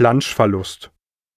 Planschverlust.